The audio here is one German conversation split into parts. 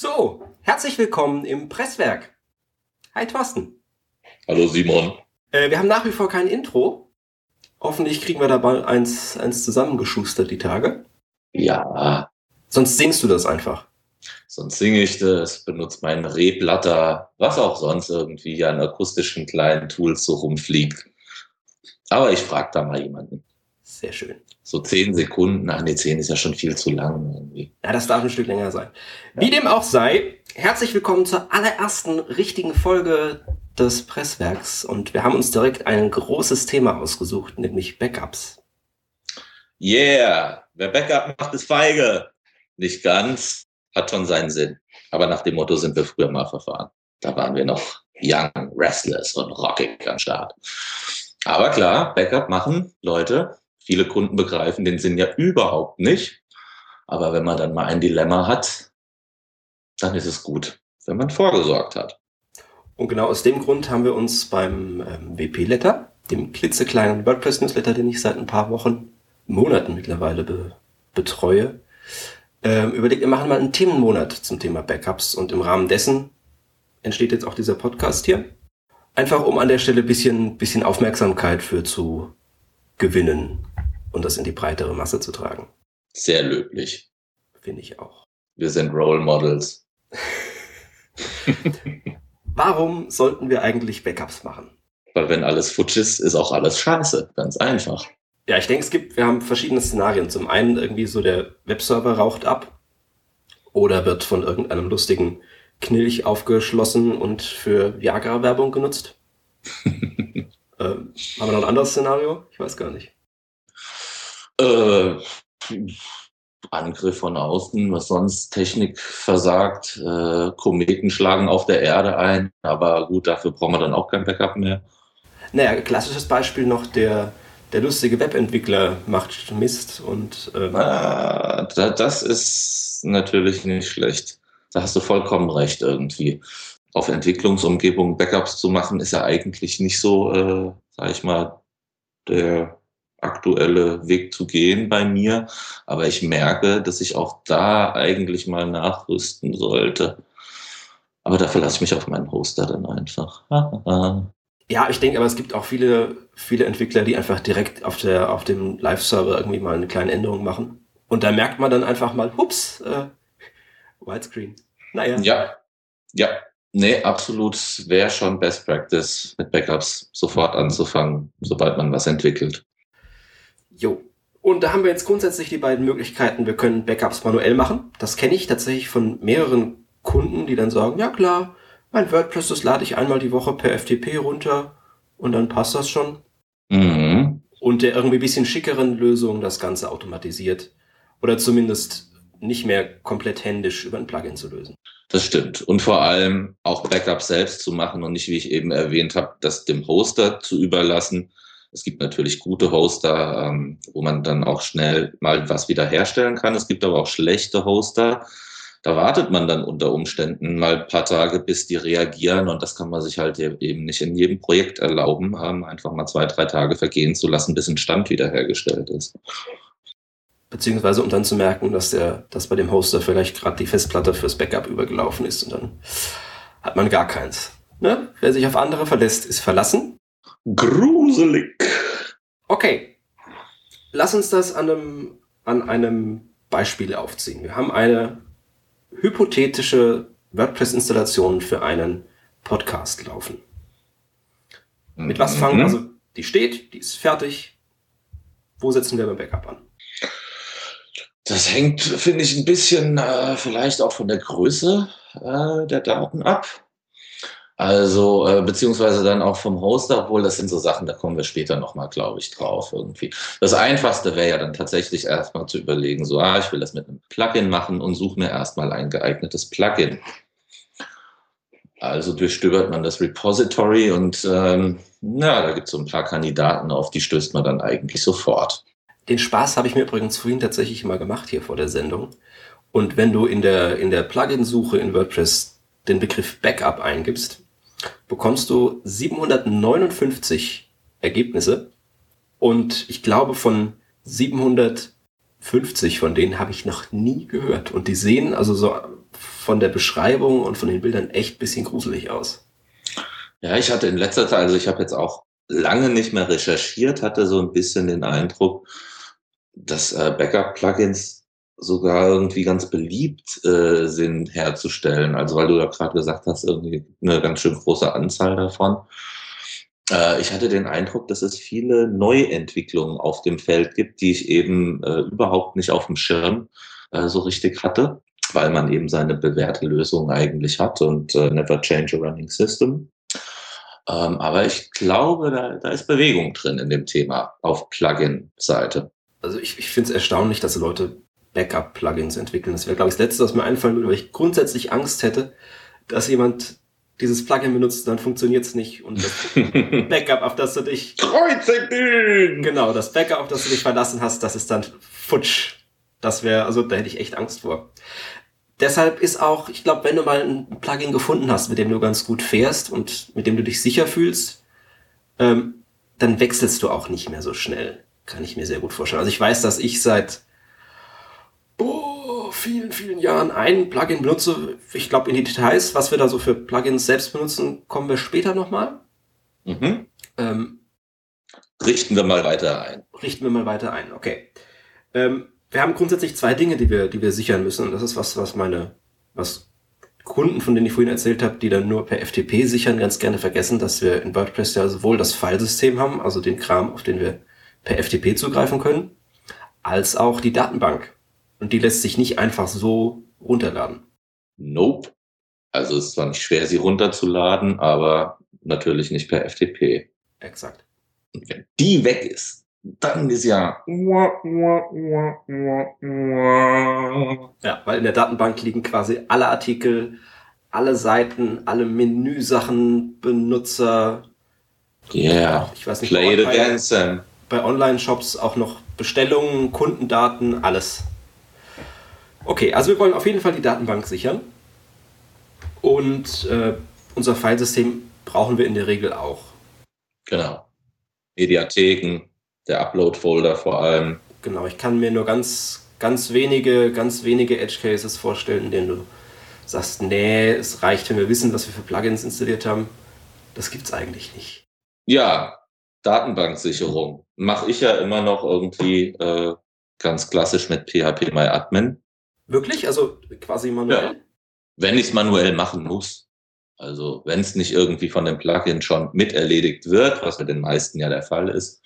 So, herzlich willkommen im Presswerk. Hi Thorsten. Hallo Simon. Äh, wir haben nach wie vor kein Intro. Hoffentlich kriegen wir dabei eins, eins zusammengeschustert die Tage. Ja. Sonst singst du das einfach. Sonst singe ich das, benutze meinen Reblatter, was auch sonst irgendwie an akustischen kleinen Tools so rumfliegt. Aber ich frage da mal jemanden. Sehr schön. So zehn Sekunden, ach nee, zehn ist ja schon viel zu lang irgendwie. Ja, das darf ein Stück länger sein. Ja. Wie dem auch sei, herzlich willkommen zur allerersten richtigen Folge des Presswerks. Und wir haben uns direkt ein großes Thema ausgesucht, nämlich Backups. Yeah, wer Backup macht, ist feige. Nicht ganz, hat schon seinen Sinn. Aber nach dem Motto sind wir früher mal verfahren. Da waren wir noch young, restless und rockig am Start. Aber klar, Backup machen, Leute, viele Kunden begreifen den Sinn ja überhaupt nicht. Aber wenn man dann mal ein Dilemma hat, dann ist es gut, wenn man vorgesorgt hat. Und genau aus dem Grund haben wir uns beim ähm, WP-Letter, dem klitzekleinen WordPress-Newsletter, den ich seit ein paar Wochen, Monaten mittlerweile be betreue, ähm, überlegt, wir machen mal einen Themenmonat zum Thema Backups und im Rahmen dessen entsteht jetzt auch dieser Podcast hier. Einfach um an der Stelle bisschen, bisschen Aufmerksamkeit für zu gewinnen und das in die breitere Masse zu tragen. Sehr löblich. Finde ich auch. Wir sind Role Models. Warum sollten wir eigentlich Backups machen? Weil wenn alles futsch ist, ist auch alles scheiße. Ganz einfach. Ja, ich denke, es gibt, wir haben verschiedene Szenarien. Zum einen irgendwie so der Webserver raucht ab oder wird von irgendeinem lustigen Knilch aufgeschlossen und für Viagra-Werbung genutzt. ähm, haben wir noch ein anderes Szenario? Ich weiß gar nicht. Äh, Angriff von außen, was sonst Technik versagt. Äh, Kometen schlagen auf der Erde ein, aber gut, dafür brauchen wir dann auch kein Backup mehr. Naja, klassisches Beispiel noch der, der lustige Webentwickler macht Mist und. Ähm ah, das ist natürlich nicht schlecht. Da hast du vollkommen recht irgendwie. Auf Entwicklungsumgebungen Backups zu machen, ist ja eigentlich nicht so, äh, sag ich mal, der aktuelle Weg zu gehen bei mir. Aber ich merke, dass ich auch da eigentlich mal nachrüsten sollte. Aber da verlasse ich mich auf meinen Hoster dann einfach. ja, ich denke, aber es gibt auch viele, viele Entwickler, die einfach direkt auf, der, auf dem Live-Server irgendwie mal eine kleine Änderung machen. Und da merkt man dann einfach mal, hups, äh, Widescreen. Naja. Ja, ja. Nee, absolut wäre schon Best Practice mit Backups sofort anzufangen, sobald man was entwickelt. Jo. Und da haben wir jetzt grundsätzlich die beiden Möglichkeiten. Wir können Backups manuell machen. Das kenne ich tatsächlich von mehreren Kunden, die dann sagen, ja klar, mein WordPress, das lade ich einmal die Woche per FTP runter und dann passt das schon. Mhm. Und der irgendwie bisschen schickeren Lösung das Ganze automatisiert. Oder zumindest nicht mehr komplett händisch über ein Plugin zu lösen. Das stimmt. Und vor allem auch Backups selbst zu machen und nicht, wie ich eben erwähnt habe, das dem Hoster zu überlassen, es gibt natürlich gute Hoster, ähm, wo man dann auch schnell mal was wiederherstellen kann. Es gibt aber auch schlechte Hoster. Da wartet man dann unter Umständen mal ein paar Tage, bis die reagieren. Und das kann man sich halt eben nicht in jedem Projekt erlauben, ähm, einfach mal zwei, drei Tage vergehen zu lassen, bis ein Stand wiederhergestellt ist. Beziehungsweise um dann zu merken, dass der, dass bei dem Hoster vielleicht gerade die Festplatte fürs Backup übergelaufen ist und dann hat man gar keins. Ne? Wer sich auf andere verlässt, ist verlassen. Gruselig. Okay. Lass uns das an einem, an einem Beispiel aufziehen. Wir haben eine hypothetische WordPress-Installation für einen Podcast laufen. Mit was fangen? Mhm. Also, die steht, die ist fertig. Wo setzen wir beim Backup an? Das hängt, finde ich, ein bisschen äh, vielleicht auch von der Größe äh, der Daten ab. Also, äh, beziehungsweise dann auch vom Hoster, obwohl das sind so Sachen, da kommen wir später nochmal, glaube ich, drauf irgendwie. Das Einfachste wäre ja dann tatsächlich erstmal zu überlegen, so, ah, ich will das mit einem Plugin machen und suche mir erstmal ein geeignetes Plugin. Also durchstöbert man das Repository und ähm, na, da gibt es so ein paar Kandidaten, auf die stößt man dann eigentlich sofort. Den Spaß habe ich mir übrigens vorhin tatsächlich mal gemacht hier vor der Sendung. Und wenn du in der, in der Plugin-Suche in WordPress den Begriff Backup eingibst, bekommst du 759 Ergebnisse und ich glaube von 750 von denen habe ich noch nie gehört und die sehen also so von der Beschreibung und von den Bildern echt ein bisschen gruselig aus. Ja, ich hatte in letzter Zeit, also ich habe jetzt auch lange nicht mehr recherchiert, hatte so ein bisschen den Eindruck, dass äh, Backup-Plugins sogar irgendwie ganz beliebt äh, sind herzustellen. Also weil du da gerade gesagt hast, irgendwie eine ganz schön große Anzahl davon. Äh, ich hatte den Eindruck, dass es viele Neuentwicklungen auf dem Feld gibt, die ich eben äh, überhaupt nicht auf dem Schirm äh, so richtig hatte, weil man eben seine bewährte Lösung eigentlich hat und äh, never change a running system. Ähm, aber ich glaube, da, da ist Bewegung drin in dem Thema auf Plugin-Seite. Also ich, ich finde es erstaunlich, dass Leute Backup-Plugins entwickeln. Das wäre, glaube ich, das Letzte, was mir einfallen würde, weil ich grundsätzlich Angst hätte, dass jemand dieses Plugin benutzt, dann funktioniert es nicht. Und das Backup, auf das du dich... Kreuzecken! Genau, das Backup, auf das du dich verlassen hast, das ist dann futsch. Das wäre, also da hätte ich echt Angst vor. Deshalb ist auch, ich glaube, wenn du mal ein Plugin gefunden hast, mit dem du ganz gut fährst und mit dem du dich sicher fühlst, ähm, dann wechselst du auch nicht mehr so schnell. Kann ich mir sehr gut vorstellen. Also ich weiß, dass ich seit oh, vielen, vielen Jahren ein Plugin benutze. Ich glaube, in die Details, was wir da so für Plugins selbst benutzen, kommen wir später nochmal. Mhm. Ähm, richten wir mal weiter ein. Richten wir mal weiter ein, okay. Ähm, wir haben grundsätzlich zwei Dinge, die wir, die wir sichern müssen. Und das ist was, was meine, was Kunden, von denen ich vorhin erzählt habe, die dann nur per FTP sichern, ganz gerne vergessen, dass wir in WordPress ja sowohl das Filesystem haben, also den Kram, auf den wir per FTP zugreifen können, als auch die Datenbank. Und die lässt sich nicht einfach so runterladen. Nope. Also es ist zwar nicht schwer, sie runterzuladen, aber natürlich nicht per FTP. Exakt. Und wenn die weg ist, dann ist ja. Ja, weil in der Datenbank liegen quasi alle Artikel, alle Seiten, alle Menüsachen, Benutzer. Ja, yeah. ich weiß nicht. Play the dancing. Bei Online-Shops auch noch Bestellungen, Kundendaten, alles. Okay, also wir wollen auf jeden Fall die Datenbank sichern. Und äh, unser Filesystem brauchen wir in der Regel auch. Genau. Mediatheken, der Upload-Folder vor allem. Genau, ich kann mir nur ganz, ganz wenige, ganz wenige Edge Cases vorstellen, in denen du sagst, nee, es reicht, wenn wir wissen, was wir für Plugins installiert haben. Das gibt's eigentlich nicht. Ja, Datenbanksicherung mache ich ja immer noch irgendwie äh, ganz klassisch mit PHP MyAdmin. Wirklich? Also quasi manuell? Ja. Wenn ich es manuell machen muss. Also wenn es nicht irgendwie von dem Plugin schon mit erledigt wird, was bei den meisten ja der Fall ist,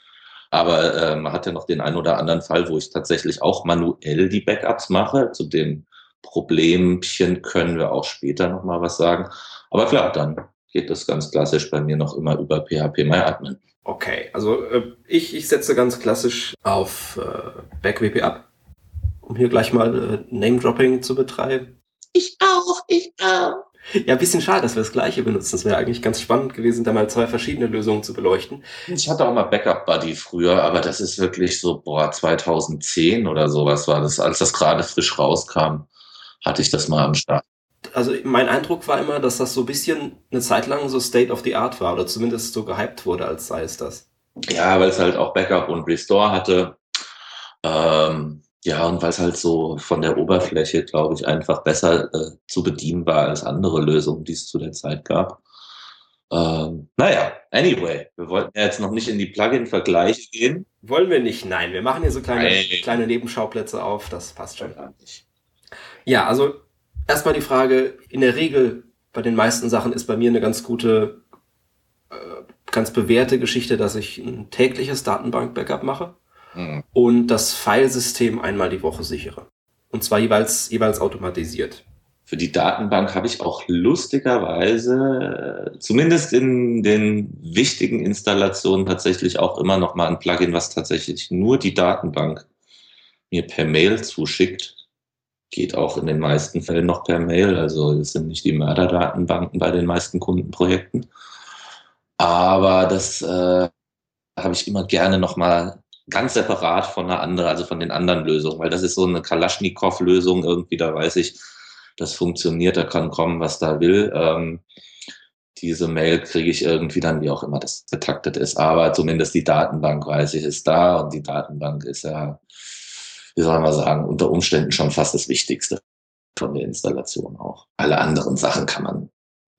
aber äh, man hat ja noch den einen oder anderen Fall, wo ich tatsächlich auch manuell die Backups mache. Zu dem Problemchen können wir auch später nochmal was sagen. Aber klar, dann geht das ganz klassisch bei mir noch immer über PHP MyAdmin. Okay, also äh, ich, ich setze ganz klassisch auf äh, BackWP ab, um hier gleich mal äh, Name-Dropping zu betreiben. Ich auch, ich auch. Ja, ein bisschen schade, dass wir das gleiche benutzen. Das wäre eigentlich ganz spannend gewesen, da mal zwei verschiedene Lösungen zu beleuchten. Ich hatte auch mal Backup Buddy früher, aber das ist wirklich so, boah, 2010 oder sowas war das, als das gerade frisch rauskam, hatte ich das mal am Start. Also mein Eindruck war immer, dass das so ein bisschen eine Zeit lang so State of the Art war oder zumindest so gehypt wurde, als sei es das. Ja, weil es halt auch Backup und Restore hatte. Ähm, ja, und weil es halt so von der Oberfläche, glaube ich, einfach besser äh, zu bedienen war als andere Lösungen, die es zu der Zeit gab. Ähm, naja, anyway, wir wollten ja jetzt noch nicht in die Plugin-Vergleiche gehen. Wollen wir nicht, nein. Wir machen hier so kleine, kleine Nebenschauplätze auf, das passt schon. Ja, also erstmal die Frage, in der Regel bei den meisten Sachen ist bei mir eine ganz gute, äh, ganz bewährte Geschichte, dass ich ein tägliches Datenbank-Backup mache mhm. und das Filesystem einmal die Woche sichere. Und zwar jeweils, jeweils automatisiert. Für die Datenbank habe ich auch lustigerweise, zumindest in den wichtigen Installationen, tatsächlich auch immer noch mal ein Plugin, was tatsächlich nur die Datenbank mir per Mail zuschickt. Geht auch in den meisten Fällen noch per Mail. Also es sind nicht die Mörderdatenbanken bei den meisten Kundenprojekten. Aber das äh, habe ich immer gerne noch mal ganz separat von einer anderen, also von den anderen Lösungen, weil das ist so eine Kalaschnikow-Lösung irgendwie, da weiß ich, das funktioniert, da kann kommen, was da will. Ähm, diese Mail kriege ich irgendwie dann, wie auch immer das getaktet ist. Aber zumindest die Datenbank weiß ich, ist da und die Datenbank ist ja, wie soll man sagen, unter Umständen schon fast das Wichtigste. von der Installation auch. Alle anderen Sachen kann man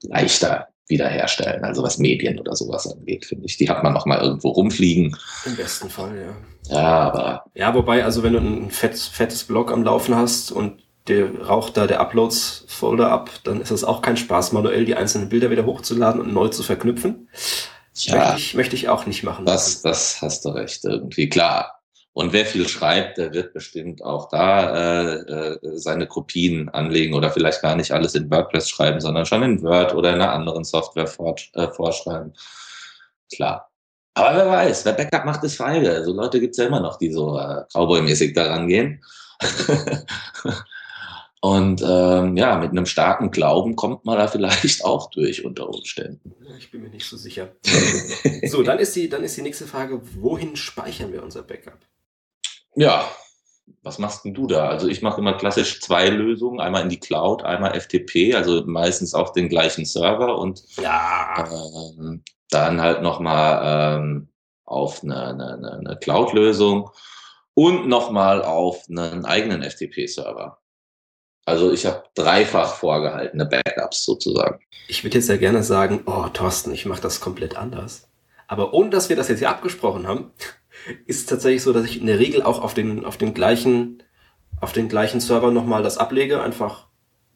leichter wiederherstellen. Also was Medien oder sowas angeht, finde ich. Die hat man noch mal irgendwo rumfliegen. Im besten Fall, ja. Ja, aber. Ja, wobei, also wenn du ein fett, fettes Blog am Laufen hast und der raucht da der Uploads-Folder ab, dann ist es auch kein Spaß, manuell die einzelnen Bilder wieder hochzuladen und neu zu verknüpfen. Ja, möchte ich, möchte ich auch nicht machen. Das, das hast du recht, irgendwie. Klar, und wer viel schreibt, der wird bestimmt auch da äh, äh, seine Kopien anlegen oder vielleicht gar nicht alles in WordPress schreiben, sondern schon in Word oder in einer anderen Software vor, äh, vorschreiben. Klar. Aber wer weiß, wer Backup macht, ist feige. So Leute gibt's ja immer noch, die so äh, Cowboy-mäßig daran gehen. Und ähm, ja, mit einem starken Glauben kommt man da vielleicht auch durch unter Umständen. Ich bin mir nicht so sicher. so, dann ist, die, dann ist die nächste Frage, wohin speichern wir unser Backup? Ja, was machst denn du da? Also ich mache immer klassisch zwei Lösungen, einmal in die Cloud, einmal FTP, also meistens auf den gleichen Server und ja. ähm, dann halt nochmal ähm, auf eine, eine, eine Cloud-Lösung und nochmal auf einen eigenen FTP-Server. Also ich habe dreifach vorgehaltene Backups sozusagen. Ich würde jetzt ja gerne sagen, oh Thorsten, ich mache das komplett anders. Aber ohne dass wir das jetzt hier abgesprochen haben, ist tatsächlich so, dass ich in der Regel auch auf den, auf den gleichen, auf den gleichen Server nochmal das ablege, einfach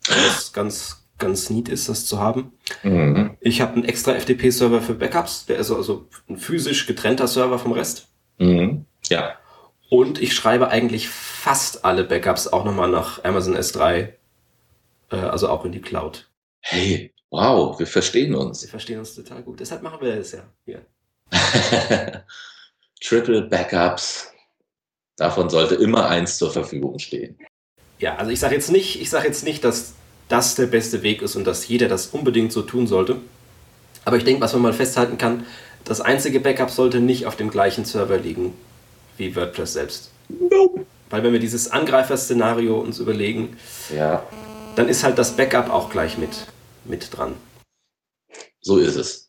weil es ganz, ganz neat ist, das zu haben. Mhm. Ich habe einen extra FTP-Server für Backups, der ist also ein physisch getrennter Server vom Rest. Mhm. Ja. Und ich schreibe eigentlich fast alle Backups auch nochmal nach Amazon S3, äh, also auch in die Cloud. Hey, wow, wir verstehen uns. Wir verstehen uns total gut. Deshalb machen wir das ja hier. Triple Backups. Davon sollte immer eins zur Verfügung stehen. Ja, also ich sage jetzt nicht, ich sage jetzt nicht, dass das der beste Weg ist und dass jeder das unbedingt so tun sollte. Aber ich denke, was man mal festhalten kann, das einzige Backup sollte nicht auf dem gleichen Server liegen wie WordPress selbst. Nope. Weil wenn wir dieses Angreifer-Szenario uns überlegen, ja. dann ist halt das Backup auch gleich mit, mit dran. So ist es.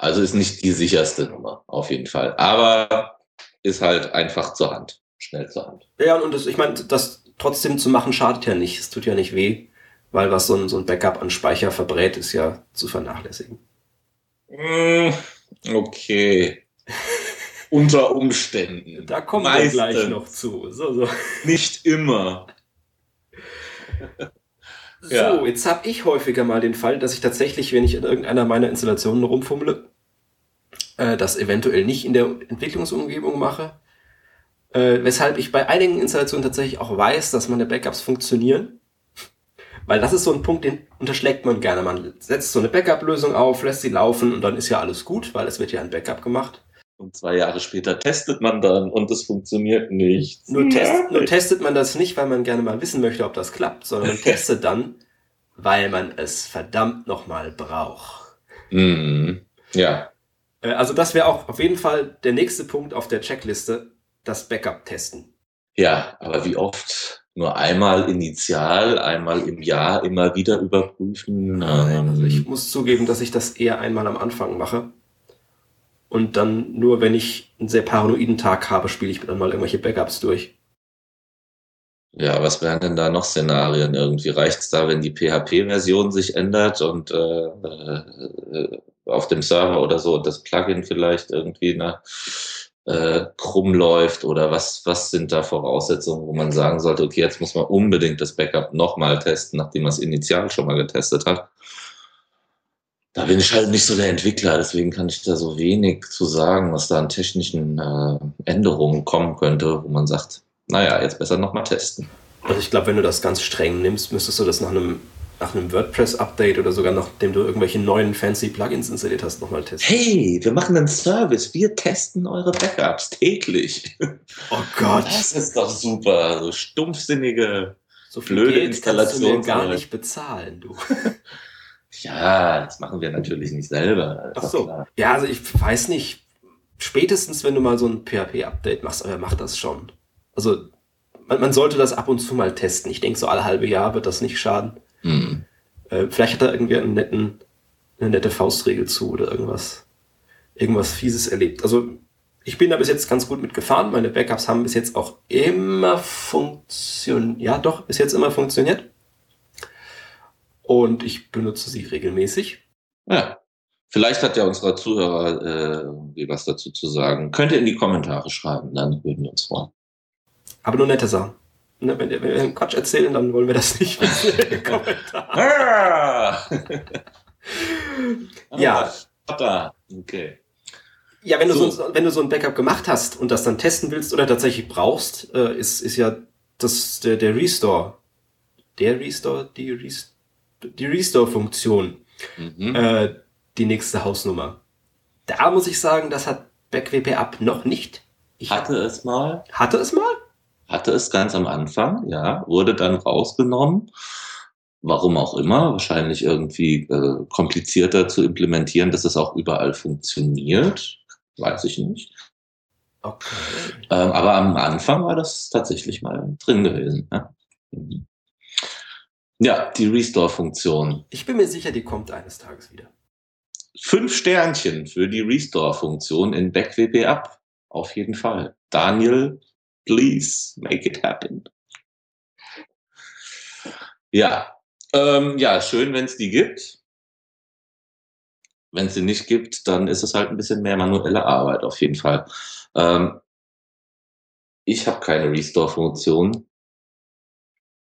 Also ist nicht die sicherste Nummer, auf jeden Fall. Aber ist halt einfach zur Hand, schnell zur Hand. Ja, und das, ich meine, das trotzdem zu machen schadet ja nicht. Es tut ja nicht weh, weil was so ein, so ein Backup an Speicher verbrät, ist ja zu vernachlässigen. Mm, okay. Unter Umständen. Da kommen Meistens. wir gleich noch zu. So, so. Nicht immer. So, ja. jetzt habe ich häufiger mal den Fall, dass ich tatsächlich, wenn ich in irgendeiner meiner Installationen rumfummle, äh, das eventuell nicht in der Entwicklungsumgebung mache. Äh, weshalb ich bei einigen Installationen tatsächlich auch weiß, dass meine Backups funktionieren. Weil das ist so ein Punkt, den unterschlägt man gerne. Man setzt so eine Backup-Lösung auf, lässt sie laufen und dann ist ja alles gut, weil es wird ja ein Backup gemacht. Und zwei Jahre später testet man dann und es funktioniert nicht. Nur, test, nur testet man das nicht, weil man gerne mal wissen möchte, ob das klappt, sondern man testet dann, weil man es verdammt nochmal braucht. Mm, ja. Äh, also das wäre auch auf jeden Fall der nächste Punkt auf der Checkliste, das Backup testen. Ja, aber wie oft? Nur einmal initial, einmal im Jahr immer wieder überprüfen? Also ich muss zugeben, dass ich das eher einmal am Anfang mache und dann nur, wenn ich einen sehr paranoiden Tag habe, spiele ich dann mal irgendwelche Backups durch. Ja, was wären denn da noch Szenarien? Irgendwie reicht es da, wenn die PHP-Version sich ändert und äh, äh, auf dem Server oder so das Plugin vielleicht irgendwie na, äh, krumm läuft oder was, was sind da Voraussetzungen, wo man sagen sollte, okay, jetzt muss man unbedingt das Backup nochmal testen, nachdem man es initial schon mal getestet hat da bin ich halt nicht so der Entwickler, deswegen kann ich da so wenig zu sagen, was da an technischen äh, Änderungen kommen könnte, wo man sagt, naja, jetzt besser nochmal testen. Also ich glaube, wenn du das ganz streng nimmst, müsstest du das nach einem, nach einem WordPress-Update oder sogar nachdem du irgendwelche neuen fancy Plugins installiert hast, nochmal testen. Hey, wir machen einen Service. Wir testen eure Backups täglich. Oh Gott. Das ist doch super. So stumpfsinnige, so blöde Installationen. gar nicht bezahlen, du. Ja, das machen wir natürlich nicht selber. Ach so. Klar. Ja, also ich weiß nicht. Spätestens, wenn du mal so ein PHP-Update machst, aber mach das schon. Also, man, man, sollte das ab und zu mal testen. Ich denke, so alle halbe Jahr wird das nicht schaden. Mhm. Äh, vielleicht hat er irgendwie einen netten, eine nette Faustregel zu oder irgendwas, irgendwas Fieses erlebt. Also, ich bin da bis jetzt ganz gut mitgefahren. Meine Backups haben bis jetzt auch immer funktioniert. Ja, doch, bis jetzt immer funktioniert. Und ich benutze sie regelmäßig. Ja. Vielleicht hat ja unsere Zuhörer äh, irgendwie was dazu zu sagen. Könnt ihr in die Kommentare schreiben, dann würden wir uns freuen. Aber nur nette Sachen. Ne, wenn, wenn wir Quatsch erzählen, dann wollen wir das nicht in den Kommentaren. ja. Okay. Ja, wenn du so. so, wenn du so ein Backup gemacht hast und das dann testen willst oder tatsächlich brauchst, äh, ist, ist ja das, der, der Restore. Der Restore, die, Rest, die Restore-Funktion. Mhm. Äh, die nächste Hausnummer. Da muss ich sagen, das hat BackWP Up noch nicht. Ich hatte es mal. Hatte es mal? Hatte es ganz am Anfang, ja. Wurde dann rausgenommen. Warum auch immer. Wahrscheinlich irgendwie äh, komplizierter zu implementieren, dass es auch überall funktioniert weiß ich nicht. Okay. Ähm, aber am Anfang war das tatsächlich mal drin gewesen. Ja, mhm. Ja die Restore-Funktion. Ich bin mir sicher, die kommt eines Tages wieder. Fünf Sternchen für die Restore-Funktion in BackWP Up. Auf jeden Fall. Daniel, please make it happen. Ja, ähm, ja, schön, wenn es die gibt. Wenn es sie nicht gibt, dann ist es halt ein bisschen mehr manuelle Arbeit auf jeden Fall. Ähm, ich habe keine Restore-Funktion.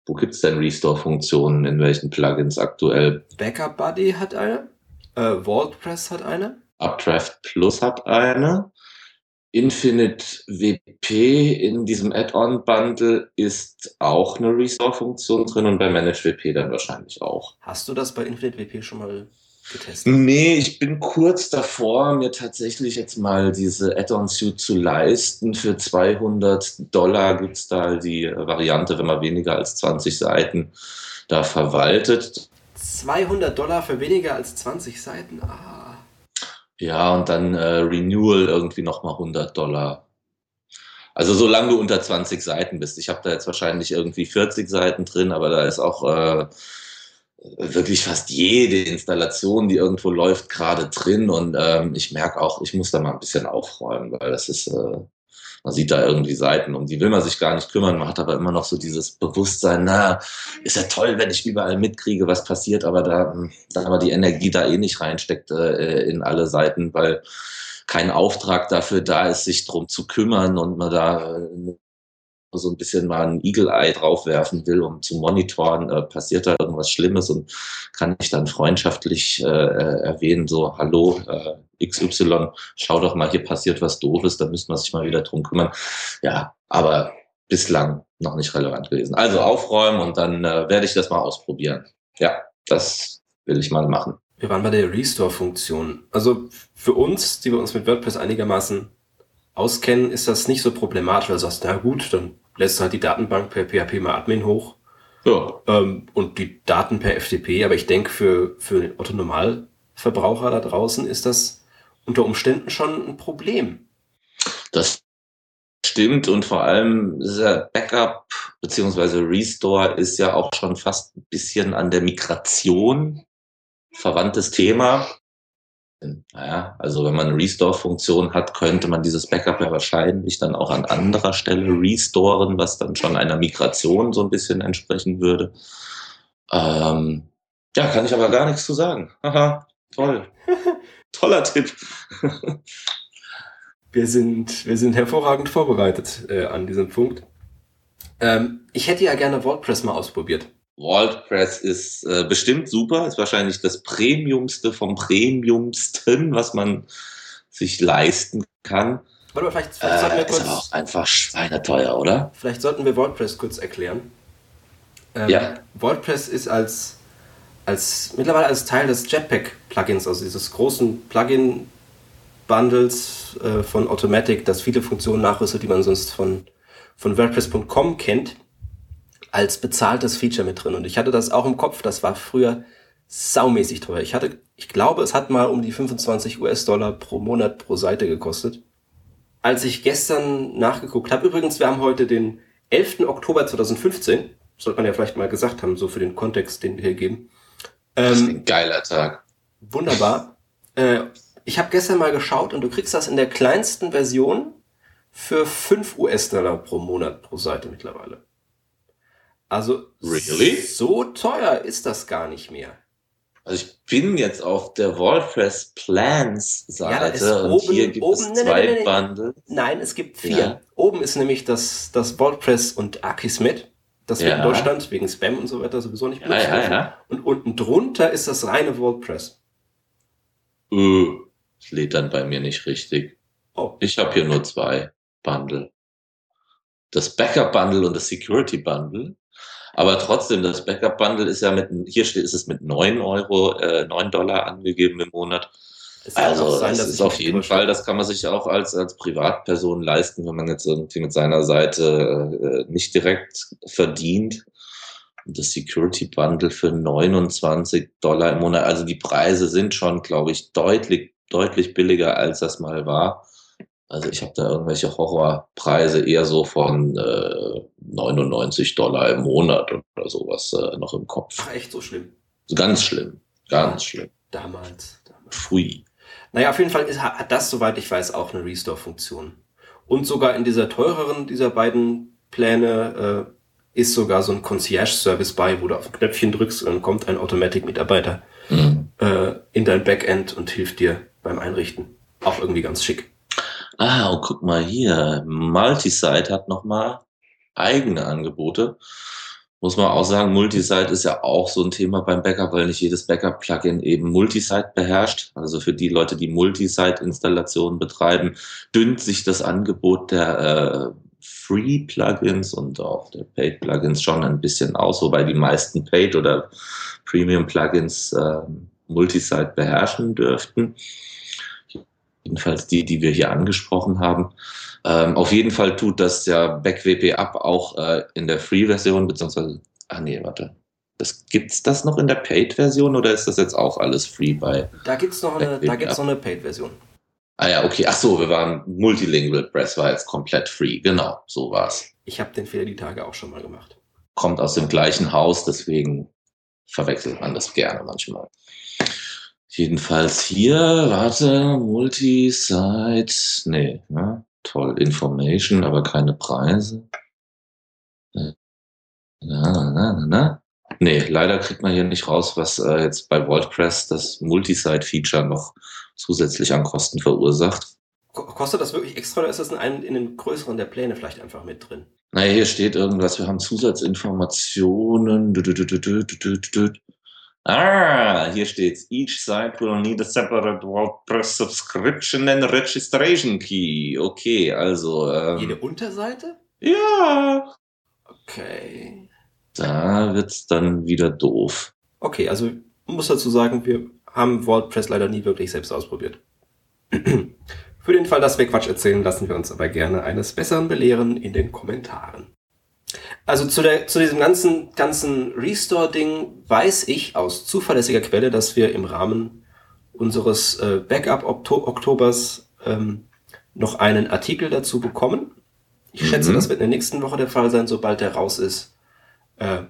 Wo gibt's denn Restore-Funktionen? In welchen Plugins aktuell? Backup Buddy hat eine. Äh, WordPress hat eine. Updraft Plus hat eine. Infinite WP in diesem Add-on-Bundle ist auch eine Restore-Funktion drin und bei Manage WP dann wahrscheinlich auch. Hast du das bei Infinite WP schon mal getestet? Nee, ich bin kurz davor, mir tatsächlich jetzt mal diese Add-on-Suite zu leisten. Für 200 Dollar gibt es da die Variante, wenn man weniger als 20 Seiten da verwaltet. 200 Dollar für weniger als 20 Seiten? Ah. Ja, und dann äh, Renewal irgendwie nochmal 100 Dollar. Also solange du unter 20 Seiten bist. Ich habe da jetzt wahrscheinlich irgendwie 40 Seiten drin, aber da ist auch... Äh, wirklich fast jede Installation, die irgendwo läuft, gerade drin. Und ähm, ich merke auch, ich muss da mal ein bisschen aufräumen, weil das ist, äh, man sieht da irgendwie Seiten, um die will man sich gar nicht kümmern. Man hat aber immer noch so dieses Bewusstsein, na, ist ja toll, wenn ich überall mitkriege, was passiert, aber da, da aber die Energie da eh nicht reinsteckt äh, in alle Seiten, weil kein Auftrag dafür da ist, sich drum zu kümmern und man da äh, so ein bisschen mal ein Eagle-Eye draufwerfen will, um zu monitoren, äh, passiert da irgendwas Schlimmes und kann ich dann freundschaftlich äh, äh erwähnen, so, hallo, äh, XY, schau doch mal, hier passiert was Doofes, da müssen wir sich mal wieder drum kümmern. Ja, aber bislang noch nicht relevant gewesen. Also aufräumen und dann äh, werde ich das mal ausprobieren. Ja, das will ich mal machen. Wir waren bei der Restore-Funktion. Also für uns, die wir uns mit WordPress einigermaßen auskennen, ist das nicht so problematisch, weil du sagst, na gut, dann lässt du halt die Datenbank per PHP mal Admin hoch. Ja. Ähm, und die Daten per FTP. Aber ich denke, für, für den Otto Normalverbraucher da draußen ist das unter Umständen schon ein Problem. Das stimmt und vor allem dieser Backup beziehungsweise Restore ist ja auch schon fast ein bisschen an der Migration verwandtes Thema. Naja, also wenn man eine Restore-Funktion hat, könnte man dieses Backup ja wahrscheinlich dann auch an anderer Stelle restoren, was dann schon einer Migration so ein bisschen entsprechen würde. Ähm, ja, kann ich aber gar nichts zu sagen. Haha, toll. Toller Tipp. wir, sind, wir sind hervorragend vorbereitet äh, an diesem Punkt. Ähm, ich hätte ja gerne WordPress mal ausprobiert. WordPress ist äh, bestimmt super, ist wahrscheinlich das Premiumste vom Premiumsten, was man sich leisten kann. Warte mal, vielleicht, vielleicht sollten wir kurz, ist aber auch einfach schweineteuer, oder? Vielleicht sollten wir WordPress kurz erklären. Ähm, ja. WordPress ist als, als mittlerweile als Teil des Jetpack-Plugins, also dieses großen Plugin-Bundles äh, von Automatic, das viele Funktionen nachrüstet, die man sonst von, von WordPress.com kennt als bezahltes Feature mit drin. Und ich hatte das auch im Kopf, das war früher saumäßig teuer. Ich hatte, ich glaube, es hat mal um die 25 US-Dollar pro Monat pro Seite gekostet. Als ich gestern nachgeguckt habe, übrigens, wir haben heute den 11. Oktober 2015, sollte man ja vielleicht mal gesagt haben, so für den Kontext, den wir hier geben. Ähm, das ist ein geiler Tag. Wunderbar. Äh, Ich habe gestern mal geschaut und du kriegst das in der kleinsten Version für 5 US-Dollar pro Monat pro Seite mittlerweile. Also Really? so teuer ist das gar nicht mehr. Also ich bin jetzt auf der WordPress Plans Ja, Seite und oben- hier gibt oben- es zwei nee, nee. Bundles. Nein, es gibt vier. Ja. Oben ist nämlich das, das WordPress und Akismet. Das wird Ja. in Deutschland wegen Spam und so weiter sowieso nicht Ja, benutzt. ja, ja. Und unten drunter ist das reine WordPress. Äh, das lädt dann bei mir nicht richtig. Oh, Ich habe hier nur zwei Bundle. Das Backup Bundle und das Security Bundle. Aber trotzdem, das Backup Bundle ist ja mit, hier steht, ist es mit 9 Euro, äh, 9 Dollar angegeben im Monat. es Also, sein, das ist auf jeden. Fall, das kann man sich auch als, als Privatperson leisten, wenn man jetzt irgendwie mit seiner Seite äh, nicht direkt verdient. Und das Security Bundle für 29 Dollar im Monat. Also die Preise sind schon, glaube ich, deutlich, deutlich billiger, als das mal war. Also ich habe da irgendwelche Horrorpreise eher so von äh, 99 Dollar im Monat oder sowas äh, noch im Kopf. Ach, echt so schlimm. Ganz schlimm, ganz schlimm. Damals. damals. Pfui. Naja, auf jeden Fall ist, hat das, soweit ich weiß, auch eine Restore-Funktion. Und sogar in dieser teureren dieser beiden Pläne äh, ist sogar so ein Concierge-Service bei, wo du auf ein Knöpfchen drückst und dann kommt ein Automatic-Mitarbeiter Mhm. äh, in dein Backend und hilft dir beim Einrichten. Auch irgendwie ganz schick. Ah, und guck mal hier. Multisite hat nochmal eigene Angebote. Muss man auch sagen, Multisite ist ja auch so ein Thema beim Backup, weil nicht jedes Backup-Plugin eben Multisite beherrscht. Also für die Leute, die Multisite-Installationen betreiben, dünnt sich das Angebot der äh, Free-Plugins und auch der Paid-Plugins schon ein bisschen aus, wobei die meisten Paid- oder Premium-Plugins äh, Multisite beherrschen dürften jedenfalls die, die wir hier angesprochen haben. Ähm, auf jeden Fall tut das ja BackWP Up auch äh, in der Free-Version, beziehungsweise, ah nee, warte. Das, gibt's das noch in der Paid-Version oder ist das jetzt auch alles free bei? Da gibt's noch eine, da gibt's noch eine Paid-Version. Ah ja, okay. Ach so, wir waren Multilingual Press war jetzt komplett free. Genau, so war's. Ich habe den Fehler die Tage auch schon mal gemacht. Kommt aus dem gleichen Haus, deswegen verwechselt man das gerne manchmal. Jedenfalls hier, warte, Multisite, nee, ne? toll, Information, aber keine Preise. Äh, Na, na, na, na. Nee, leider kriegt man hier nicht raus, was äh, jetzt bei WordPress das Multisite-Feature noch zusätzlich an Kosten verursacht. Ko- Kostet das wirklich extra oder ist das in einem in den größeren der Pläne vielleicht einfach mit drin? Naja, hier steht irgendwas, wir haben Zusatzinformationen. Du, du, du, Ah, hier steht's. Each site will need a separate WordPress subscription and registration key. Okay, also, Jede ähm, Unterseite? ja, Okay. da wird's dann wieder doof. Okay, also muss dazu sagen, wir haben WordPress leider nie wirklich selbst ausprobiert. Für den Fall, dass wir Quatsch erzählen, lassen wir uns aber gerne eines Besseren belehren in den Kommentaren. Also zu, der, zu diesem ganzen, ganzen Restore-Ding weiß ich aus zuverlässiger Quelle, dass wir im Rahmen unseres äh, Backup-Oktobers ähm, noch einen Artikel dazu bekommen. Ich schätze, Mhm. das wird in der nächsten Woche der Fall sein, sobald der raus ist. Äh,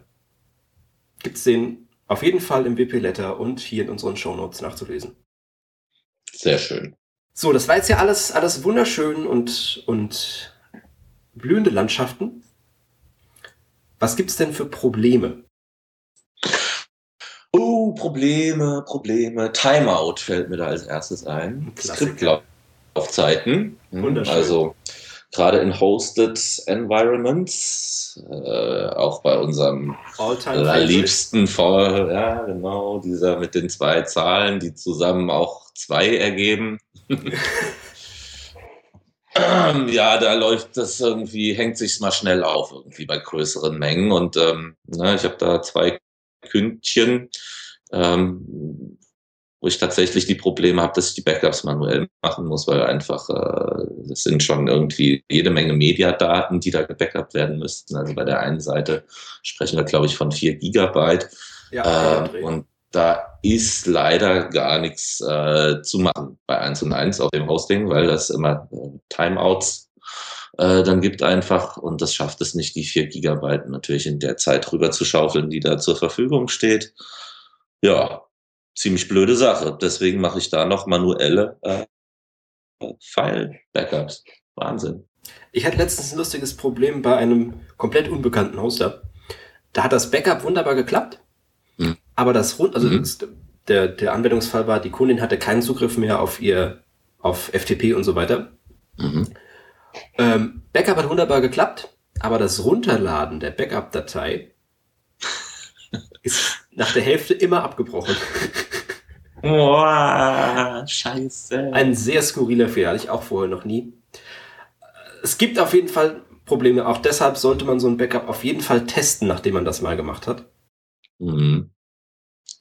gibt's den auf jeden Fall im WP-Letter und hier in unseren Shownotes nachzulesen. Sehr schön. So, das war jetzt ja alles, alles wunderschön und, und blühende Landschaften. Was gibt's denn für Probleme? Oh, Probleme, Probleme. Timeout fällt mir da als erstes ein. Skriptlaufzeiten. Hm, Wunderschön. Also gerade in Hosted Environments, äh, auch bei unserem liebsten Fall, ja genau, dieser mit den zwei Zahlen, die zusammen auch zwei ergeben. Ja, da läuft das irgendwie, hängt sich's mal schnell auf, irgendwie bei größeren Mengen. Und ähm, ne, ich habe da zwei Kündchen, ähm, wo ich tatsächlich die Probleme habe, dass ich die Backups manuell machen muss, weil einfach äh, das sind schon irgendwie jede Menge Mediadaten, die da gebackupt werden müssten. Also bei der einen Seite sprechen wir, glaube ich, von vier Gigabyte. Ja, Ähm, und da ist leider gar nichts äh, zu machen bei 1 und 1 auf dem Hosting, weil das immer äh, Timeouts äh, dann gibt einfach und das schafft es nicht, die 4 Gigabyte natürlich in der Zeit rüber zu schaufeln, die da zur Verfügung steht. Ja, ziemlich blöde Sache. Deswegen mache ich da noch manuelle äh, File-Backups. Wahnsinn. Ich hatte letztens ein lustiges Problem bei einem komplett unbekannten Hoster. Da hat das Backup wunderbar geklappt. Aber das rund, also mhm. der, der Anwendungsfall war, die Kundin hatte keinen Zugriff mehr auf ihr, auf FTP und so weiter. Mhm. Ähm, Backup hat wunderbar geklappt, aber das Runterladen der Backup-Datei ist nach der Hälfte immer abgebrochen. Boah, scheiße. Ein sehr skurriler Fehler, hatte ich auch vorher noch nie. Es gibt auf jeden Fall Probleme. Auch deshalb sollte man so ein Backup auf jeden Fall testen, nachdem man das mal gemacht hat. Mhm.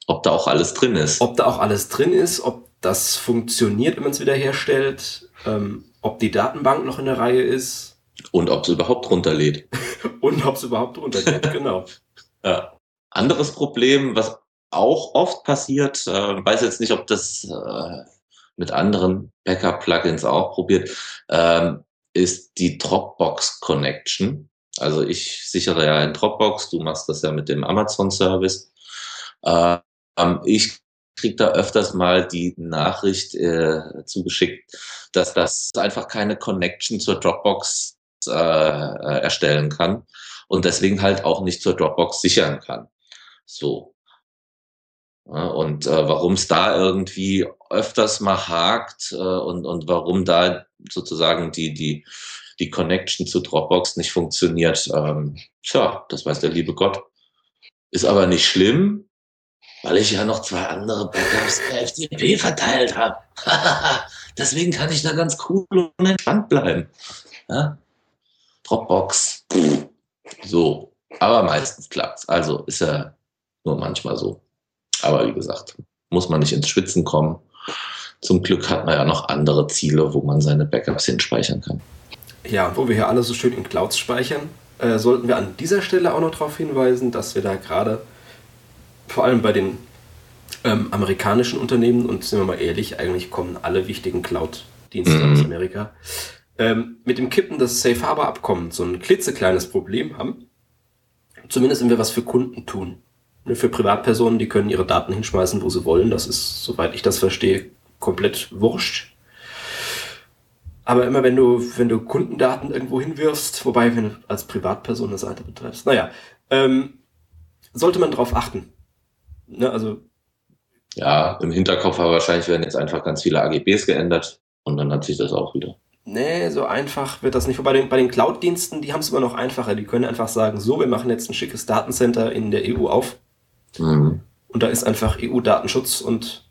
Ob da auch alles drin ist. Ob da auch alles drin ist, ob das funktioniert, wenn man es wiederherstellt, ähm, ob die Datenbank noch in der Reihe ist. Und ob es überhaupt runterlädt. Und ob es überhaupt runterlädt, genau. Ja. Anderes Problem, was auch oft passiert, äh, weiß jetzt nicht, ob das äh, mit anderen Backup-Plugins auch probiert, ähm, ist die Dropbox Connection. Also ich sichere ja in Dropbox, du machst das ja mit dem Amazon-Service. Ähm, ich kriege da öfters mal die Nachricht äh, zugeschickt, dass das einfach keine Connection zur Dropbox äh, äh erstellen kann und deswegen halt auch nicht zur Dropbox sichern kann. So. Und äh, warum es da irgendwie öfters mal hakt äh, und, und warum da sozusagen die, die, die Connection zu Dropbox nicht funktioniert, ähm, tja, das weiß der liebe Gott. Ist aber nicht schlimm, weil ich ja noch zwei andere Backups per FTP verteilt habe. Deswegen kann ich da ganz cool und entspannt bleiben. Ja? Dropbox. So. Aber meistens klappt's. Also ist ja nur manchmal so. Aber wie gesagt, muss man nicht ins Schwitzen kommen. Zum Glück hat man ja noch andere Ziele, wo man seine Backups hinspeichern kann. Ja, wo wir hier alle so schön in Clouds speichern, äh, sollten wir an dieser Stelle auch noch darauf hinweisen, dass wir da gerade vor allem bei den ähm, amerikanischen Unternehmen, und sind wir mal ehrlich, eigentlich kommen alle wichtigen Cloud-Dienste mhm. aus Amerika, ähm, mit dem Kippen des Safe Harbor Abkommens so ein klitzekleines Problem haben. Zumindest wenn wir was für Kunden tun. Ne, für Privatpersonen, die können ihre Daten hinschmeißen, wo sie wollen. Das ist, soweit ich das verstehe, komplett wurscht. Aber immer wenn du, wenn du Kundendaten irgendwo hinwirfst, wobei, wenn du als Privatperson eine Seite betreibst, naja, ähm, sollte man drauf achten. Ne, also. Ja, im Hinterkopf aber wahrscheinlich werden jetzt einfach ganz viele AGBs geändert und dann hat sich das auch wieder. Nee, so einfach wird das nicht. Bei den, bei den Cloud-Diensten, die haben es immer noch einfacher. Die können einfach sagen, so, wir machen jetzt ein schickes Datencenter in der EU auf. Mhm. Und da ist einfach EU-Datenschutz und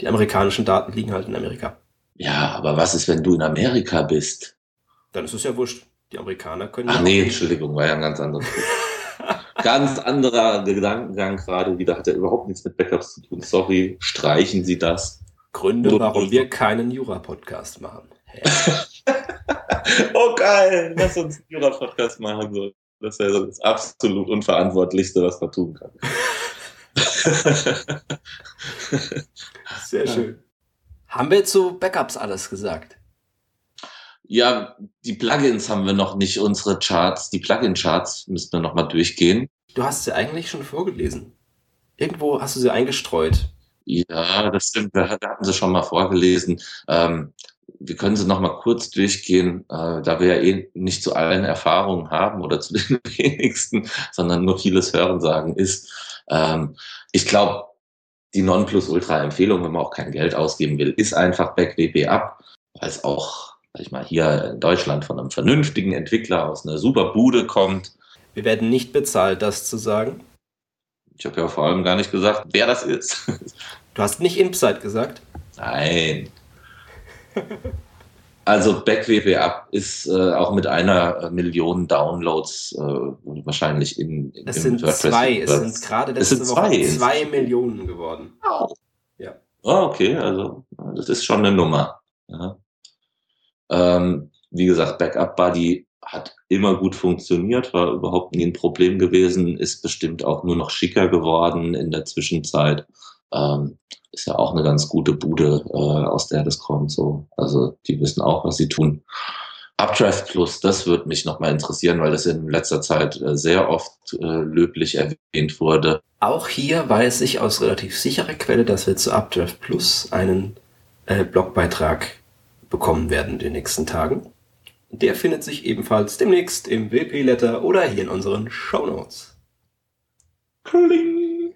die amerikanischen Daten liegen halt in Amerika. Ja, aber was ist, wenn du in Amerika bist? Dann ist es ja wurscht. Die Amerikaner können. Ach nee, Entschuldigung, war ja ein ganz anderes. ganz anderer Gedankengang gerade wieder. Hat ja überhaupt nichts mit Backups zu tun. Sorry, streichen Sie das. Gründe, warum wir keinen Jura-Podcast machen. oh geil, lass uns einen Jura-Podcast machen. So. Das wäre das absolut Unverantwortlichste, was man tun kann. Sehr schön. Haben wir zu Backups alles gesagt? Ja, die Plugins haben wir noch nicht, unsere Charts, die Plugin-Charts müssen wir noch mal durchgehen. Du hast sie eigentlich schon vorgelesen. Irgendwo hast du sie eingestreut. Ja, das stimmt, da hatten sie schon mal vorgelesen. Ähm, wir können sie noch mal kurz durchgehen, äh, da wir ja eh nicht zu allen Erfahrungen haben oder zu den wenigsten, sondern nur vieles Hören sagen ist. Ähm, ich glaube, die Nonplusultra-Empfehlung, wenn man auch kein Geld ausgeben will, ist einfach BackWP ab, weil es auch, sag ich mal, hier in Deutschland von einem vernünftigen Entwickler aus einer super Bude kommt. Wir werden nicht bezahlt, das zu sagen. Ich habe ja vor allem gar nicht gesagt, wer das ist. Du hast nicht Insight gesagt? Nein. Also BackWP Up ist äh, auch mit einer äh, Million Downloads äh, wahrscheinlich in, in es sind WordPress zwei, es sind gerade letzte sind Woche zwei, zwei Millionen geworden. Oh. Ja. Oh, okay, also das ist schon eine Nummer. Ja. Ähm, wie gesagt, Backup Buddy hat immer gut funktioniert, war überhaupt nie ein Problem gewesen, ist bestimmt auch nur noch schicker geworden in der Zwischenzeit. Ähm, ist ja auch eine ganz gute Bude, äh, aus der das kommt. So. Also die wissen auch, was sie tun. Updraft Plus, das würde mich nochmal interessieren, weil das in letzter Zeit äh, sehr oft äh, löblich erwähnt wurde. Auch hier weiß ich aus relativ sicherer Quelle, dass wir zu Updraft Plus einen äh, Blogbeitrag bekommen werden in den nächsten Tagen. Der findet sich ebenfalls demnächst im WP-Letter oder hier in unseren Show Notes. Kling.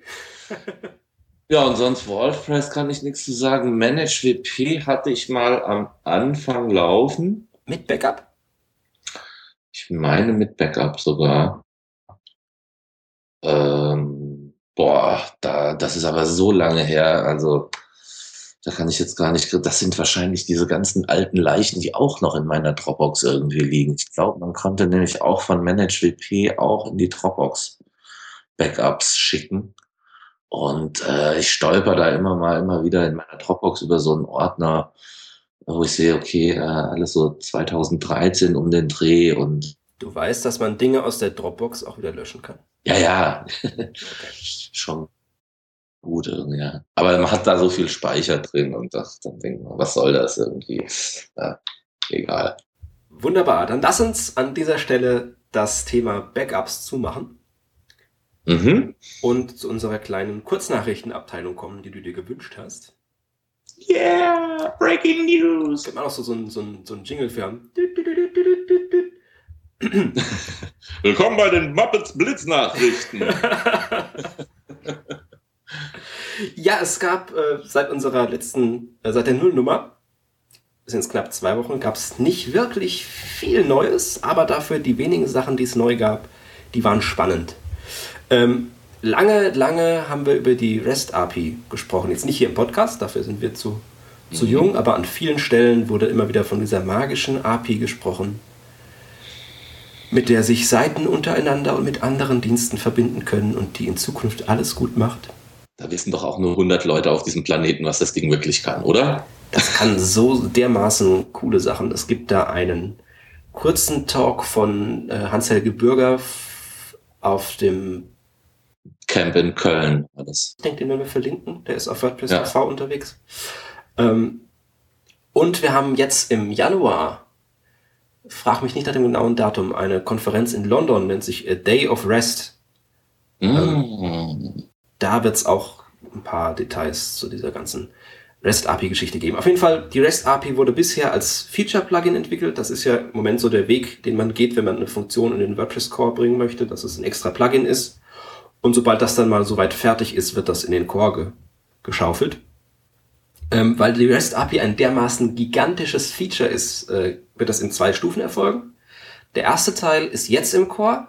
ja, und sonst WordPress kann ich nichts zu sagen. Manage WP hatte ich mal am Anfang laufen. Mit Backup? Ich meine mit Backup sogar. Ähm, boah, da, das ist aber so lange her. Also da kann ich jetzt gar nicht. Das sind wahrscheinlich diese ganzen alten Leichen, die auch noch in meiner Dropbox irgendwie liegen. Ich glaube, man konnte nämlich auch von ManageWP auch in die Dropbox Backups schicken. Und äh, ich stolper da immer mal, immer wieder in meiner Dropbox über so einen Ordner, wo ich sehe, okay, äh, alles so 2013 um den Dreh und Du weißt, dass man Dinge aus der Dropbox auch wieder löschen kann. Ja, ja. Okay. Schon gut irgendwie, ja. Aber man hat da so viel Speicher drin und das, dann denkt man, was soll das irgendwie? Ja, egal. Wunderbar. Dann lass uns an dieser Stelle das Thema Backups zumachen. Mhm. Und zu unserer kleinen Kurznachrichtenabteilung kommen, die du dir gewünscht hast. Yeah, Breaking News. Gibt man auch so, so, ein, so, so ein Jingle für haben. Willkommen bei den Muppets Blitznachrichten. ja, es gab äh, seit unserer letzten, äh, seit der Nullnummer, sind es knapp zwei Wochen, gab es nicht wirklich viel Neues, aber dafür die wenigen Sachen, die es neu gab, die waren spannend. Ähm, lange, lange haben wir über die REST-API gesprochen. Jetzt nicht hier im Podcast, dafür sind wir zu, zu mhm. jung, aber an vielen Stellen wurde immer wieder von dieser magischen API gesprochen, mit der sich Seiten untereinander und mit anderen Diensten verbinden können und die in Zukunft alles gut macht. Da wissen doch auch nur 100 Leute auf diesem Planeten, was das Ding wirklich kann, oder? Das kann so dermaßen coole Sachen. Es gibt da einen kurzen Talk von äh, Hans-Helge Bürger auf dem Camp in Köln war das. Ich denke, den werden wir verlinken. Der ist auf WordPress ja. TV unterwegs. Ähm, und wir haben jetzt im Januar, frag mich nicht nach dem genauen Datum, eine Konferenz in London, nennt sich A Day of Rest. Mm. Ähm, da wird es auch ein paar Details zu dieser ganzen REST-API-Geschichte geben. Auf jeden Fall, die REST-API wurde bisher als Feature-Plugin entwickelt. Das ist ja im Moment so der Weg, den man geht, wenn man eine Funktion in den WordPress-Core bringen möchte, dass es ein extra Plugin ist. Und sobald das dann mal soweit fertig ist, wird das in den Core ge geschaufelt. Ähm, weil die REST API ein dermaßen gigantisches Feature ist, äh, wird das in zwei Stufen erfolgen. Der erste Teil ist jetzt im Core.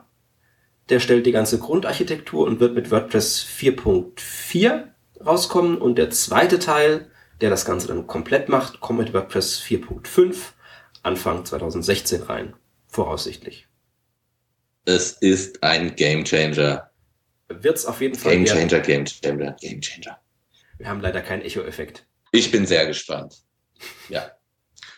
Der stellt die ganze Grundarchitektur und wird mit WordPress 4.4 rauskommen. Und der zweite Teil, der das Ganze dann komplett macht, kommt mit WordPress 4.5 Anfang 2016 rein. Voraussichtlich. Es ist ein Game Changer wird es auf jeden Fall. Game Changer, Game Changer, Game Changer. Wir haben leider keinen Echo-Effekt. Ich bin sehr gespannt. Ja.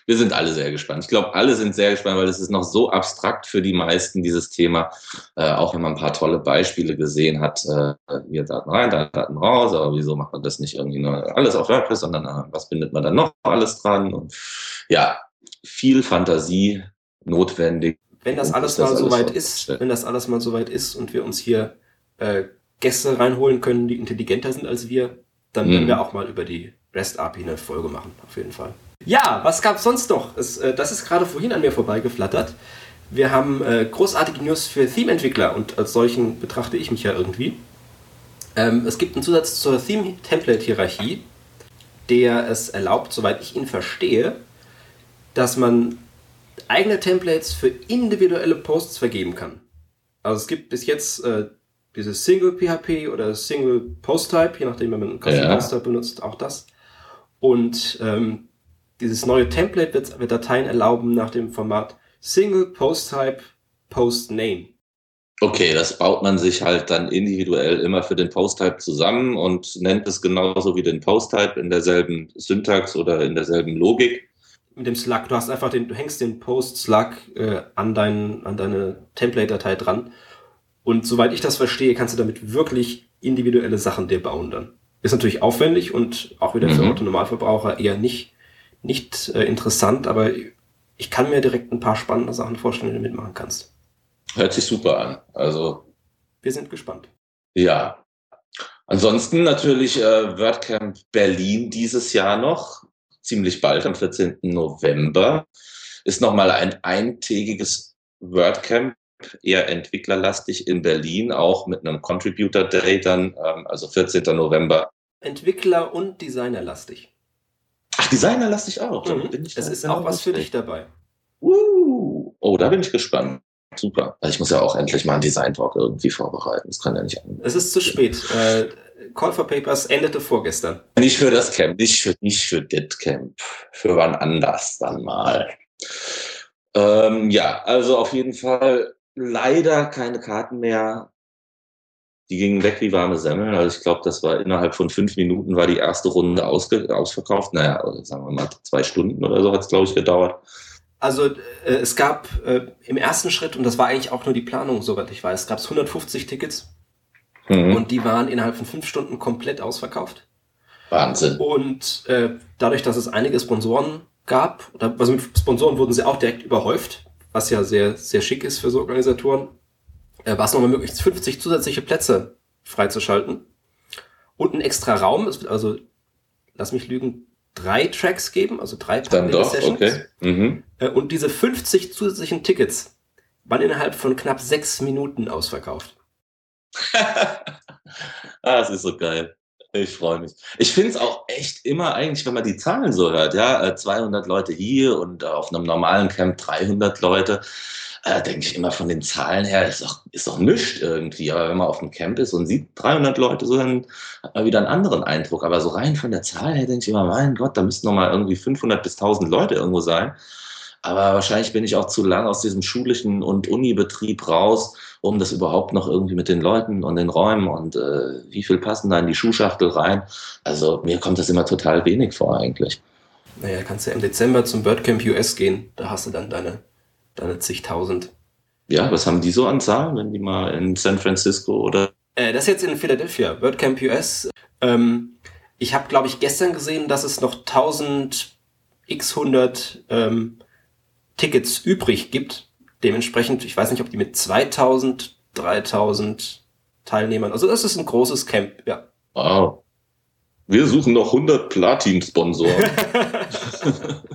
Wir sind alle sehr gespannt. Ich glaube, alle sind sehr gespannt, weil es ist noch so abstrakt für die meisten, dieses Thema. Äh, auch wenn man ein paar tolle Beispiele gesehen hat, äh, hier Daten rein, Daten raus, aber wieso macht man das nicht irgendwie nur alles auf WordPress, sondern äh, was bindet man dann noch alles dran? Und ja, viel Fantasie notwendig. Wenn das alles mal soweit ist, wenn das alles mal soweit ist und wir uns hier äh, Gäste reinholen können, die intelligenter sind als wir, dann mhm. werden wir auch mal über die REST API eine Folge machen, auf jeden Fall. Ja, was gab es sonst noch? Es, äh, das ist gerade vorhin an mir vorbeigeflattert. Wir haben äh, großartige News für Theme-Entwickler und als solchen betrachte ich mich ja irgendwie. Ähm, es gibt einen Zusatz zur Theme-Template-Hierarchie, der es erlaubt, soweit ich ihn verstehe, dass man eigene Templates für individuelle Posts vergeben kann. Also es gibt bis jetzt äh, dieses Single PHP oder Single Post Type, je nachdem, wenn man einen Custom ja. Post Type benutzt, auch das. Und ähm, dieses neue Template wird, wird Dateien erlauben nach dem Format Single Post Type Post Name. Okay, das baut man sich halt dann individuell immer für den Post-Type zusammen und nennt es genauso wie den Post-Type in derselben Syntax oder in derselben Logik. Mit dem Slug, du hast einfach den, du hängst den Post-Slug äh, an, dein, an deine Template-Datei dran und soweit ich das verstehe, kannst du damit wirklich individuelle Sachen dir bauen dann. Ist natürlich aufwendig und auch wieder für mhm. Autonormalverbraucher eher nicht, nicht äh, interessant, aber ich kann mir direkt ein paar spannende Sachen vorstellen, die du mitmachen kannst. Hört sich super an. Also. Wir sind gespannt. Ja. Ansonsten natürlich äh, WordCamp Berlin dieses Jahr noch. Ziemlich bald, am 14. November. Ist nochmal ein eintägiges WordCamp, eher entwicklerlastig in Berlin, auch mit einem Contributor Day dann, ähm, also 14. November. Entwickler- und Designerlastig. Ach, Designerlastig auch. Mhm. es ist auch was für dich dabei. Uh, oh, da bin ich gespannt. Super. Ich muss ja auch endlich mal einen Design-Talk irgendwie vorbereiten. Das kann ja nicht anders. Es ist zu spät. Äh, Call for Papers endete vorgestern. Nicht für das Camp, nicht für, nicht für das Camp. Für wann anders dann mal. Ähm, ja, also auf jeden Fall leider keine Karten mehr. Die gingen weg wie warme Semmeln. Also ich glaube, das war innerhalb von fünf Minuten war die erste Runde ausverkauft. Naja, sagen wir mal zwei Stunden oder so hat es, glaube ich, gedauert. Also äh, es gab äh, im ersten Schritt, und das war eigentlich auch nur die Planung, soweit ich weiß, gab es 150 Tickets. Mhm. Und die waren innerhalb von fünf Stunden komplett ausverkauft. Wahnsinn. Und äh, dadurch, dass es einige Sponsoren gab, oder, also mit Sponsoren wurden sie auch direkt überhäuft, was ja sehr, sehr schick ist für so Organisatoren, war es nochmal möglich, 50 zusätzliche Plätze freizuschalten. Und ein extra Raum, also lass mich lügen, drei Tracks geben, also drei Panel-Sessions. Okay. Mhm. Äh, und diese 50 zusätzlichen Tickets waren innerhalb von knapp sechs Minuten ausverkauft. ah, es ist so geil. Ich freue mich. Ich finde es auch echt immer eigentlich, wenn man die Zahlen so hört, ja, 200 äh, Leute hier und auf einem normalen Camp 300 Leute, äh, denke ich immer von den Zahlen her, ist doch, ist doch nichts irgendwie. Aber wenn man auf dem Camp ist und sieht 300 Leute, so dann hat man wieder einen anderen Eindruck. Aber so rein von der Zahl her denke ich immer, mein Gott, da müssten noch mal irgendwie 500 bis 1000 Leute irgendwo sein. Aber wahrscheinlich bin ich auch zu lang aus diesem schulischen und Unibetrieb raus, um das überhaupt noch irgendwie mit den Leuten und den Räumen und äh, wie viel passen da in die Schuhschachtel rein. Also mir kommt das immer total wenig vor eigentlich. Naja, kannst du ja im Dezember zum WordCamp US gehen. Da hast du dann deine, deine zigtausend. Ja, was haben die so an Zahlen, wenn die mal in San Francisco oder? Äh, das ist jetzt in Philadelphia, WordCamp US. Ähm, ich habe, glaube ich, gestern gesehen, dass es noch 1000 x 100 ähm, Tickets übrig gibt. Dementsprechend, ich weiß nicht, ob die mit 2000, 3000 Teilnehmern, also das ist ein großes Camp, ja. Wow. Wir suchen noch 100 Platin-Sponsoren.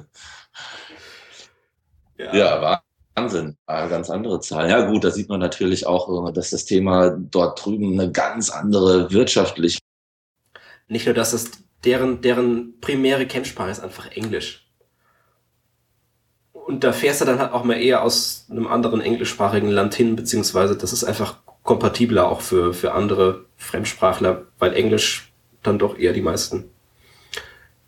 ja. ja, Wahnsinn. Eine ganz andere Zahl. Ja gut, da sieht man natürlich auch, dass das Thema dort drüben eine ganz andere wirtschaftliche. Nicht nur, dass es deren, deren primäre Campsprache ist einfach Englisch. Und da fährst du dann halt auch mal eher aus einem anderen englischsprachigen Land hin, beziehungsweise das ist einfach kompatibler auch für, für andere Fremdsprachler, weil Englisch dann doch eher die meisten,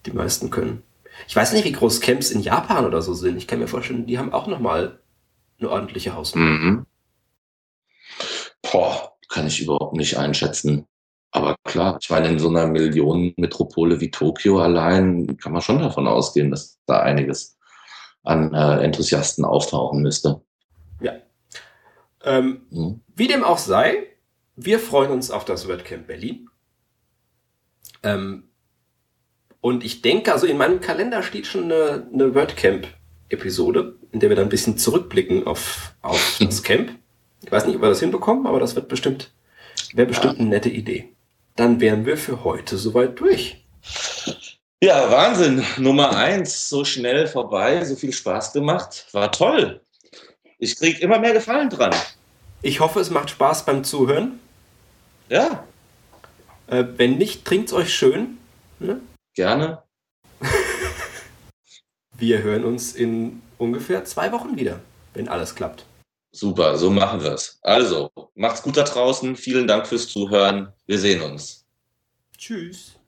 die meisten können. Ich weiß nicht, wie groß Camps in Japan oder so sind. Ich kann mir vorstellen, die haben auch nochmal eine ordentliche Hausnummer. Mhm. Boah, kann ich überhaupt nicht einschätzen. Aber klar, ich meine, in so einer Millionenmetropole wie Tokio allein kann man schon davon ausgehen, dass da einiges an äh, Enthusiasten auftauchen müsste. Ja. Ähm, mhm. Wie dem auch sei, wir freuen uns auf das WordCamp Berlin. Ähm, und ich denke, also in meinem Kalender steht schon eine, eine WordCamp-Episode, in der wir dann ein bisschen zurückblicken auf, auf das Camp. Ich weiß nicht, ob wir das hinbekommen, aber das wird bestimmt, wäre bestimmt ja. eine nette Idee. Dann wären wir für heute soweit durch. Ja, Wahnsinn. Nummer eins, so schnell vorbei, so viel Spaß gemacht. War toll. Ich krieg immer mehr Gefallen dran. Ich hoffe, es macht Spaß beim Zuhören. Ja. Äh, wenn nicht, trinkt's euch schön. Ne? Gerne. Wir hören uns in ungefähr zwei Wochen wieder, wenn alles klappt. Super, so machen wir es. Also, macht's gut da draußen. Vielen Dank fürs Zuhören. Wir sehen uns. Tschüss.